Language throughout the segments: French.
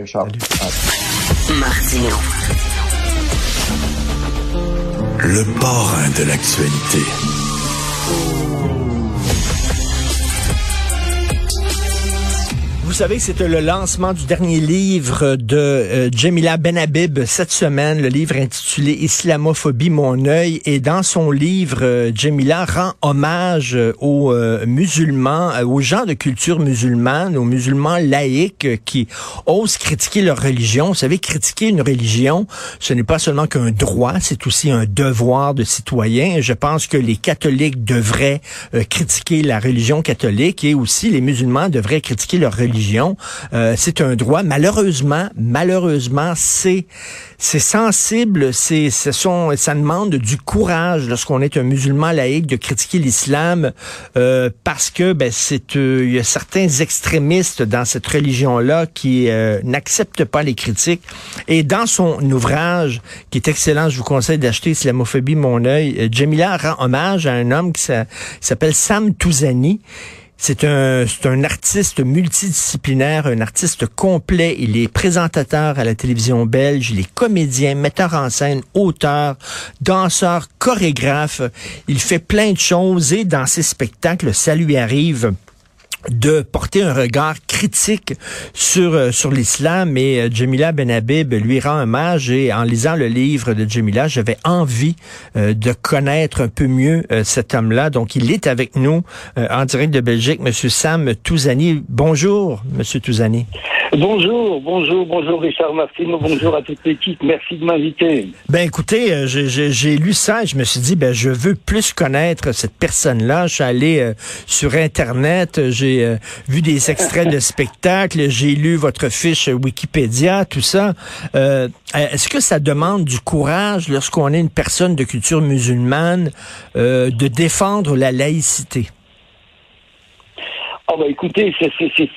Richard. Martino. Le parrain de l'actualité. Savez que c'était le lancement du dernier livre de euh, Jamila Benhabib cette semaine, le livre intitulé Islamophobie, mon œil. Et dans son livre, euh, Jamila rend hommage euh, aux musulmans, aux gens de culture musulmane, aux musulmans laïcs qui osent critiquer leur religion. Vous savez, critiquer une religion, ce n'est pas seulement qu'un droit, c'est aussi un devoir de citoyen. Je pense que les catholiques devraient critiquer la religion catholique et aussi les musulmans devraient critiquer leur religion euh, c'est un droit. Malheureusement, malheureusement, c'est c'est sensible. C'est ce sont ça demande du courage lorsqu'on est un musulman laïque de critiquer l'islam euh, parce que ben c'est euh, il y a certains extrémistes dans cette religion là qui n'acceptent pas les critiques. Et dans son ouvrage qui est excellent, je vous conseille d'acheter Islamophobie mon œil. Jamila rend hommage à un homme qui s'appelle Sam Touzani c'est un, artiste multidisciplinaire, un artiste complet. Il est présentateur à la télévision belge, il est comédien, metteur en scène, auteur, danseur, chorégraphe. Il fait plein de choses et dans ses spectacles, ça lui arrive de porter un regard critique sur euh, sur l'islam et euh, Jamila Benhabib lui rend hommage et en lisant le livre de Jamila, j'avais envie euh, de connaître un peu mieux cet homme-là. Donc il est avec nous en direct de Belgique, monsieur Sam Touzani. Bonjour monsieur Touzani. Bonjour, bonjour, bonjour Richard Martin, bonjour à toute l'équipe, merci de m'inviter. Ben écoutez, euh, j'ai lu ça et je me suis dit, ben je veux plus connaître cette personne-là. Je suis allé euh, sur Internet, j'ai euh, vu des extraits de spectacles, j'ai lu votre fiche Wikipédia, tout ça. Est-ce que ça demande du courage lorsqu'on est une personne de culture musulmane de défendre la laïcité? Ah bah écoutez,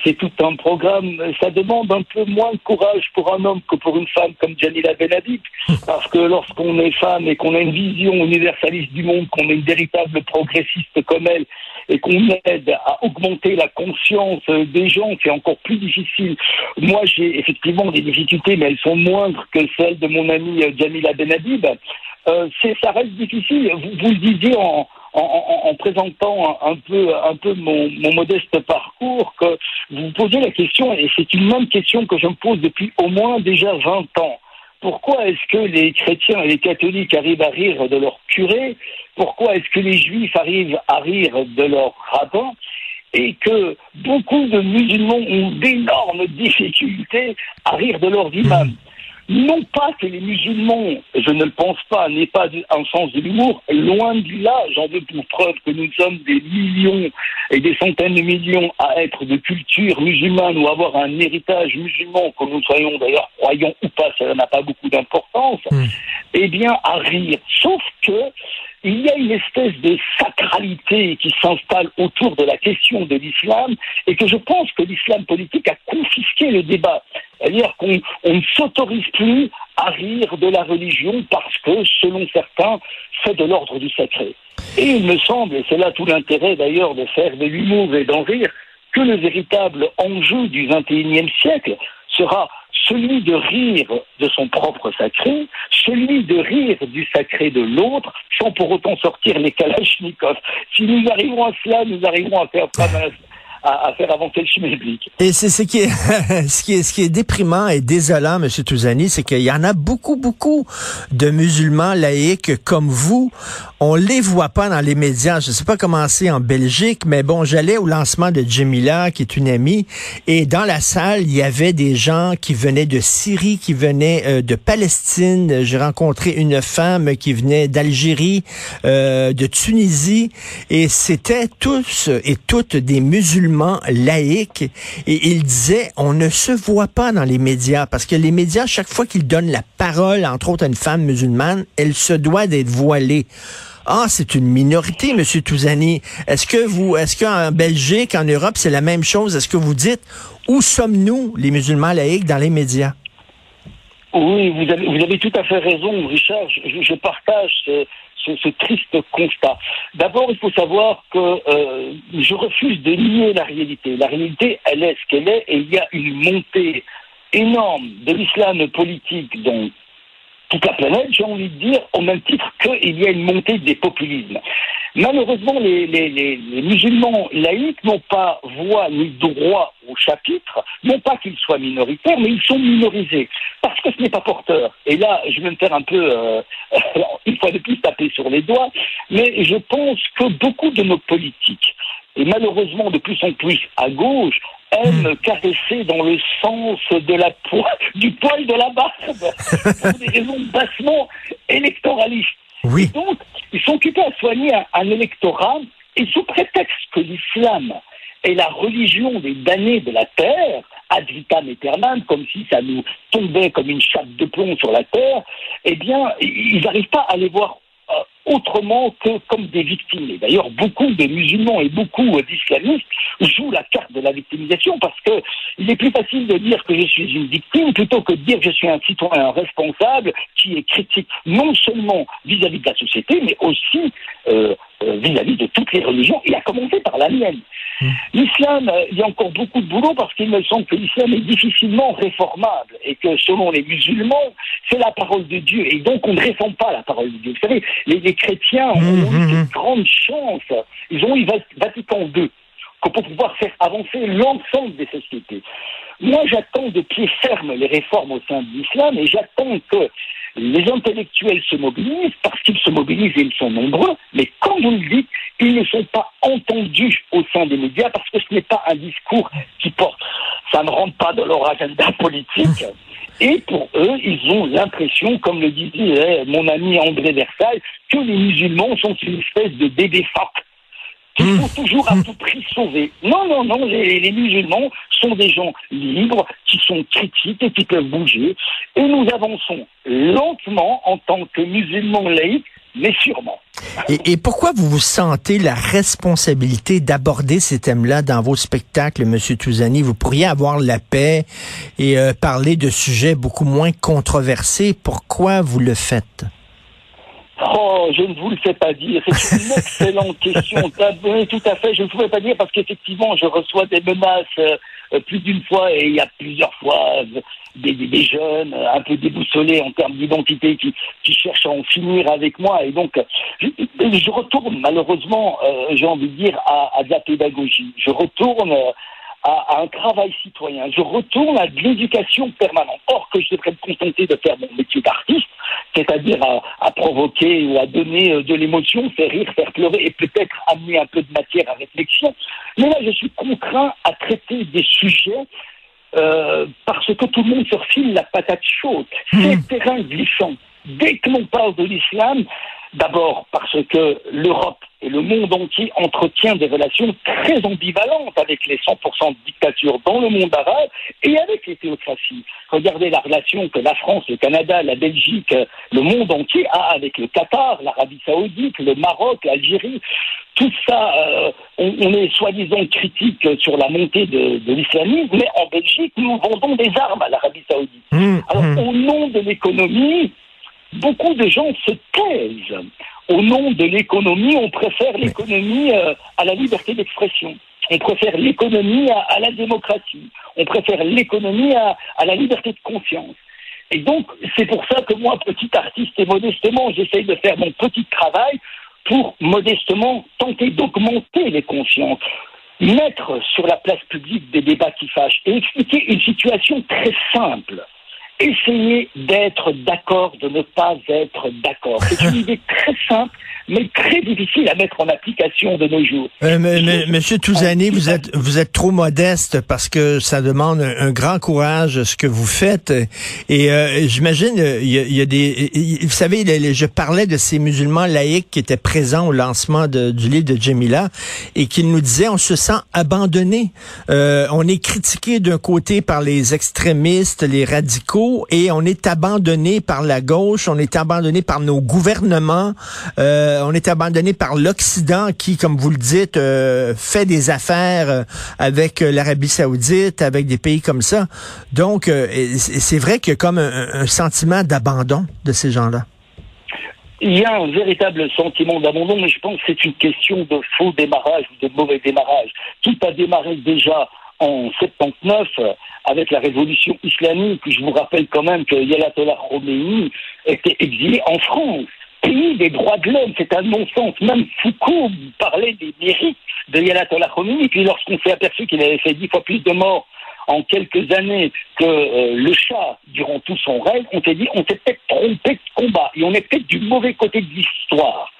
c'est tout un programme. Ça demande un peu moins de courage pour un homme que pour une femme comme Janila Benhabib, parce que lorsqu'on est femme et qu'on a une vision universaliste du monde, qu'on est une véritable progressiste comme elle, et qu'on aide à augmenter la conscience des gens, c'est encore plus difficile. Moi, j'ai effectivement des difficultés, mais elles sont moindres que celles de mon amie Jamila Benhabib. Euh, ça reste difficile. Vous, le disiez en en, présentant un, peu, peu mon, modeste parcours, que vous posez la question, et c'est une même question que je me pose depuis au moins déjà 20 ans. Pourquoi est-ce que les chrétiens et les catholiques arrivent à rire de leur curé? Pourquoi est-ce que les juifs arrivent à rire de leur rabbin? Et que beaucoup de musulmans ont d'énormes difficultés à rire de leurs imams non pas que les musulmans, je ne le pense pas, n'aient pas un sens de l'humour, loin de là, j'en veux pour preuve que nous sommes des millions et des centaines de millions à être de culture musulmane ou avoir un héritage musulman, que nous soyons d'ailleurs croyants ou pas, ça n'a pas beaucoup d'importance, hmm. eh bien à rire. Sauf que il y a une espèce de sacralité qui s'installe autour de la question de l'islam et que je pense que l'islam politique a confisqué le débat. C'est-à-dire qu'on ne s'autorise plus à rire de la religion parce que, selon certains, c'est de l'ordre du sacré. Et il me semble, et c'est là tout l'intérêt d'ailleurs de faire de l'humour et d'en rire, que le véritable enjeu du XXIe siècle sera celui de rire de son propre sacré, celui de rire du sacré de l'autre, sans pour autant sortir les kalachnikovs. Si nous arrivons à cela, nous arrivons à faire pas mal à, faire avancer le chemin public. Et c'est ce qui est ce qui est ce qui est déprimant et désolant, Monsieur Touzani, c'est qu'il y en a beaucoup beaucoup de musulmans laïcs comme vous. On les voit pas dans les médias. Je sais pas comment c'est en Belgique, mais bon, j'allais au lancement de Jemila, qui est une amie, et dans la salle, il y avait des gens qui venaient de Syrie, qui venaient euh, de Palestine. J'ai rencontré une femme qui venait d'Algérie, euh, de Tunisie, et c'était tous et toutes des musulmans laïque et il disait on ne se voit pas dans les médias parce que les médias chaque fois qu'ils donnent la parole entre autres à une femme musulmane, elle se doit d'être voilée. Ah, c'est une minorité, Monsieur Touzani. Est-ce que vous, est-ce qu'en Belgique, en Europe, c'est la même chose? Est-ce que vous dites où sommes-nous, les musulmans laïcs, dans les médias? Oui, vous avez, tout à fait raison, Richard. Je, je partage ce, triste constat. D'abord, il faut savoir que euh, je refuse de nier la réalité. La réalité, elle est ce qu'elle est, et il y a une montée énorme de l'islam politique dans toute la planète, j'ai envie de dire, au même titre qu'il y a une montée des populismes. Malheureusement, les, musulmans laïcs n'ont pas voix ni droit au chapitre, non pas qu'ils soient minoritaires, mais ils sont minorisés, parce que ce n'est pas porteur. Et là, je vais me faire un peu, euh, une fois de plus, taper sur les doigts, mais je pense que beaucoup de nos politiques, et malheureusement de plus en plus à gauche, aiment hmm. caresser dans le sens de la du poil de la barbe, pour des raisons bassement électoralistes. Oui. donc, ils sont occupés à soigner un, électorat, et sous prétexte que l'islam est la religion des damnés de la terre, ad vitam aeternam, comme si ça nous tombait comme une chape de plomb sur la terre, eh bien, ils n'arrivent pas à les voir autrement que comme des victimes. Et d'ailleurs, beaucoup de musulmans et beaucoup d'islamistes jouent la carte de la victimisation parce que il est plus facile de dire que je suis une victime plutôt que de dire que je suis un citoyen responsable qui est critique non seulement vis-à-vis de la société, mais aussi euh, vis-à-vis de toutes les religions, et à commencer par la mienne. Hmm. L'islam, euh, il y a encore beaucoup de boulot parce qu'il me semble que l'islam est difficilement réformable et que selon les musulmans, c'est la parole de Dieu et donc on ne réforme pas la parole de Dieu. Vous savez, les, chrétiens ont hmm, eu une hmm, grande chance. Ils ont eu Vatican II pour pouvoir faire avancer l'ensemble des sociétés. Moi, j'attends de pied ferme les réformes au sein de l'islam et j'attends que les intellectuels se mobilisent parce qu'ils se mobilisent et ils sont nombreux, mais comme vous le dites, ils ne sont pas entendus au sein des médias parce que ce n'est pas un discours qui porte. Ça ne rentre pas dans leur agenda politique. Et pour eux, ils ont l'impression, comme le disait mon ami André Versailles, que les musulmans sont une espèce de bébé phoque qu'il faut hmm. toujours à tout prix sauver. Non, non, non, les, musulmans sont des gens libres, qui sont critiques et qui peuvent bouger. Et nous avançons lentement en tant que musulmans laïcs, mais sûrement. Et, pourquoi vous vous sentez la responsabilité d'aborder ces thèmes-là dans vos spectacles, Monsieur Touzani? Vous pourriez avoir la paix et euh, parler de sujets beaucoup moins controversés. Pourquoi vous le faites? Oh, je ne vous le fais pas dire. C'est une excellente question. tout à fait. Je ne vous le fais pas dire parce qu'effectivement, je reçois des menaces euh, plus d'une fois et il y a plusieurs fois euh, des, des, jeunes un peu déboussolés en termes d'identité qui, qui cherchent à en finir avec moi. Et donc, je, je retourne malheureusement, euh, j'ai envie de dire, à, à de la pédagogie. Je retourne à, un travail citoyen. Je retourne à de l'éducation permanente. Or que je devrais me contenter de faire mon métier d'artiste, c'est-à-dire à, provoquer ou à donner euh, de l'émotion, faire rire, faire pleurer et peut-être amener un peu de matière à réflexion. Mais là, je suis contraint à traiter des sujets euh, parce que tout le monde se refile la patate chaude. Mmh. C'est terrain glissant. Dès que l'on parle de l'islam, D'abord parce que l'Europe et le monde entier entretiennent des relations très ambivalentes avec les 100% de dictature dans le monde arabe et avec les théocraties. Regardez la relation que la France, le Canada, la Belgique, le monde entier a avec le Qatar, l'Arabie saoudite, le Maroc, l'Algérie. Tout ça, euh, on, est soi-disant critique sur la montée de, l'islamisme, mais en Belgique, nous vendons des armes à l'Arabie saoudite. Mmh, Alors, mmh. au nom de l'économie, beaucoup de gens se taisent. Au nom de l'économie, on préfère l'économie euh, à la liberté d'expression. On préfère l'économie à, la démocratie. On préfère l'économie à, la liberté de conscience. Et donc, c'est pour ça que moi, petit artiste et modestement, j'essaye de faire mon petit travail pour modestement tenter d'augmenter les consciences, mettre sur la place publique des débats qui fâchent et expliquer une situation très simple essayer d'être d'accord, de ne pas être d'accord. C'est une idée très simple mais très difficile à mettre en application de nos jours. Euh, monsieur Touzani, vous êtes vous êtes trop modeste parce que ça demande un, grand courage ce que vous faites. Et euh, j'imagine il y, a, des, vous savez, je parlais de ces musulmans laïcs qui étaient présents au lancement du livre de Jamila et qui nous disaient on se sent abandonné. Euh, on est critiqué d'un côté par les extrémistes, les radicaux, et on est abandonné par la gauche, on est abandonné par nos gouvernements. Euh, on est abandonné par l'Occident qui, comme vous le dites, euh, fait des affaires euh, avec l'Arabie saoudite, avec des pays comme ça. Donc, c'est vrai qu'il y a comme un, sentiment d'abandon de ces gens-là. Il y a un véritable sentiment d'abandon, mais je pense que c'est une question de faux démarrage ou de mauvais démarrage. Tout a démarré déjà en 79 euh, avec la révolution islamique. Je vous rappelle quand même que Yalatola Khomeini était exilé en France pays des droits de l'homme, c'est un non-sens. Même Foucault parlait des mérites de Yalatola Khomeini, puis lorsqu'on s'est aperçu qu'il avait fait dix fois plus de morts en quelques années que euh, le chat durant tout son règne, on s'est dit on s'est peut-être trompé de combat et on est peut-être du mauvais côté de l'histoire.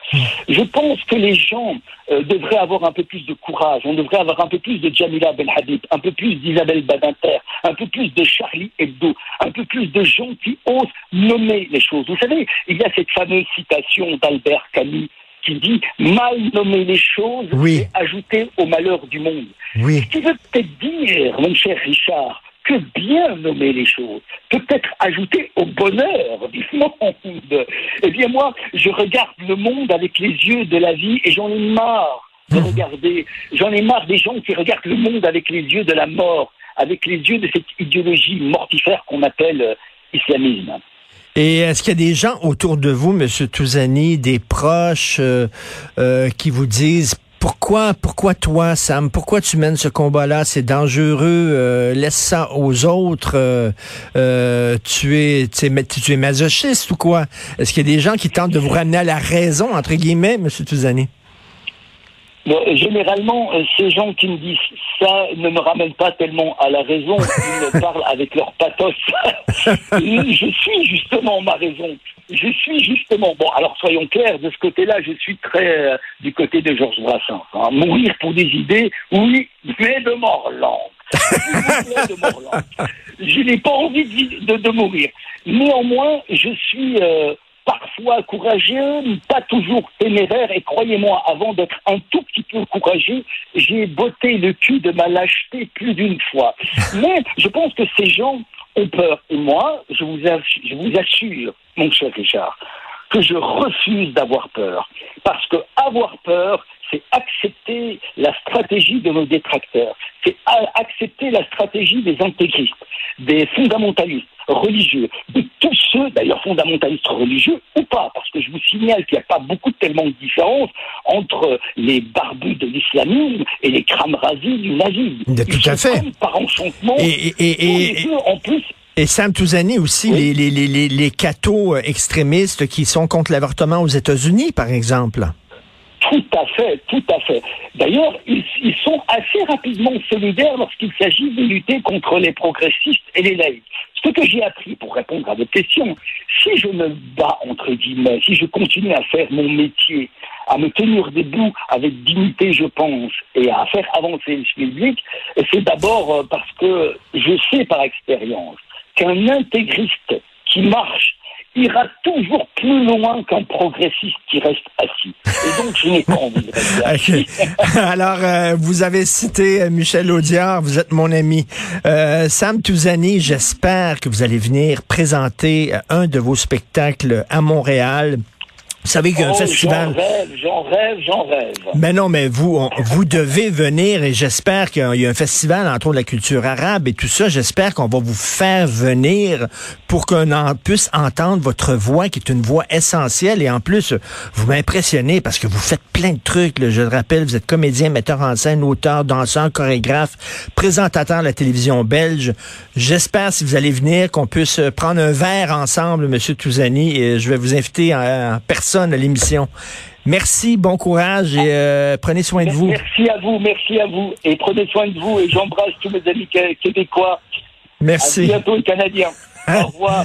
Je pense que les gens euh, devraient avoir un peu plus de courage, on devrait avoir un peu plus de Jamila Belhabib, un peu plus d'Isabelle Badinter, un peu plus de Charlie Hebdo, un peu plus de gens qui osent nommer les choses. Vous savez, il y a cette fameuse citation d'Albert Camus qui dit mal nommer les choses et ajouter au malheur du monde. Oui. Ce qui veut peut-être dire, mon cher Richard, que bien nommer les choses, peut-être ajouter au bonheur du monde. Eh bien moi, je regarde le monde avec les yeux de la vie et j'en ai marre de mmh. regarder, j'en ai marre des gens qui regardent le monde avec les yeux de la mort, avec les yeux de cette idéologie mortifère qu'on appelle euh, islamisme. Et est-ce qu'il y a des gens autour de vous, Monsieur Touzani, des proches euh, euh, qui vous disent pourquoi, pourquoi toi, Sam, pourquoi tu mènes ce combat-là? C'est dangereux. Euh, laisse ça aux autres. tu es, tu es masochiste ou quoi? Est-ce qu'il y a des gens qui tentent de vous ramener à la raison entre guillemets, Monsieur Touzani? Généralement, euh, ces gens qui me disent ça ne me ramènent pas tellement à la raison, ils me parlent avec leur pathos. je suis justement ma raison. Je suis justement. Bon, alors soyons clairs, de ce côté-là, je suis très euh, du côté de Georges Brassens. Hein. Mourir pour des idées, oui, mais de mort lente. je n'ai pas envie de, de, mourir. Néanmoins, je suis euh, parfois courageux, pas toujours téméraire, et croyez-moi, avant d'être un tout petit peu courageux, j'ai botté le cul de ma lâcheté plus d'une fois. Mais je pense que ces gens ont peur. Et moi, je vous, je vous assure, mon cher Richard, que je refuse d'avoir peur. Parce que avoir peur, c'est accepter la stratégie de nos détracteurs, c'est accepter la stratégie des intégristes, des fondamentalistes religieux, de tous ceux, d'ailleurs fondamentalistes religieux ou pas, parce que je vous signale qu'il n'y a pas beaucoup tellement de différence entre les barbus de l'islamisme et les cramrasis du nazisme. tout à fait. Par enchantement, et, et, et, en plus et Sam Touzani aussi, les, les, les, les cathos extrémistes qui sont contre l'avortement aux États-Unis, par exemple. Tout à fait, tout à fait. D'ailleurs, ils, ils, sont assez rapidement solidaires lorsqu'il s'agit de lutter contre les progressistes et les laïcs. Ce que j'ai appris pour répondre à votre question, si je me bats, entre guillemets, si je continue à faire mon métier, à me tenir debout avec dignité, je pense, et à faire avancer le public, c'est d'abord euh, parce que je sais par expérience qu'un intégriste qui marche ira toujours plus loin qu'un progressiste qui reste assis. Et donc, je n'ai pas envie de. Alors, euh, vous avez cité euh, Michel Audiard, vous êtes mon ami. Euh, Sam Touzani, j'espère que vous allez venir présenter un de vos spectacles à Montréal. Vous savez qu'un oh, festival. J'en rêve, j'en rêve, j'en rêve. Mais non, mais vous, vous devez venir et j'espère qu'il y a un festival entre de la culture arabe et tout ça. J'espère qu'on va vous faire venir pour qu'on puisse entendre votre voix, qui est une voix essentielle. Et en plus, vous m'impressionnez parce que vous faites plein de trucs. Je le rappelle, vous êtes comédien, metteur en scène, auteur, danseur, chorégraphe, présentateur de la télévision belge. J'espère, si vous allez venir, qu'on puisse prendre un verre ensemble, Monsieur Touzani, et je vais vous inviter en personne à l'émission. Merci, bon courage et euh, prenez soin de vous. Merci à vous, merci à vous et prenez soin de vous et j'embrasse tous mes amis québécois. Merci. À bientôt les Canadiens. Au revoir.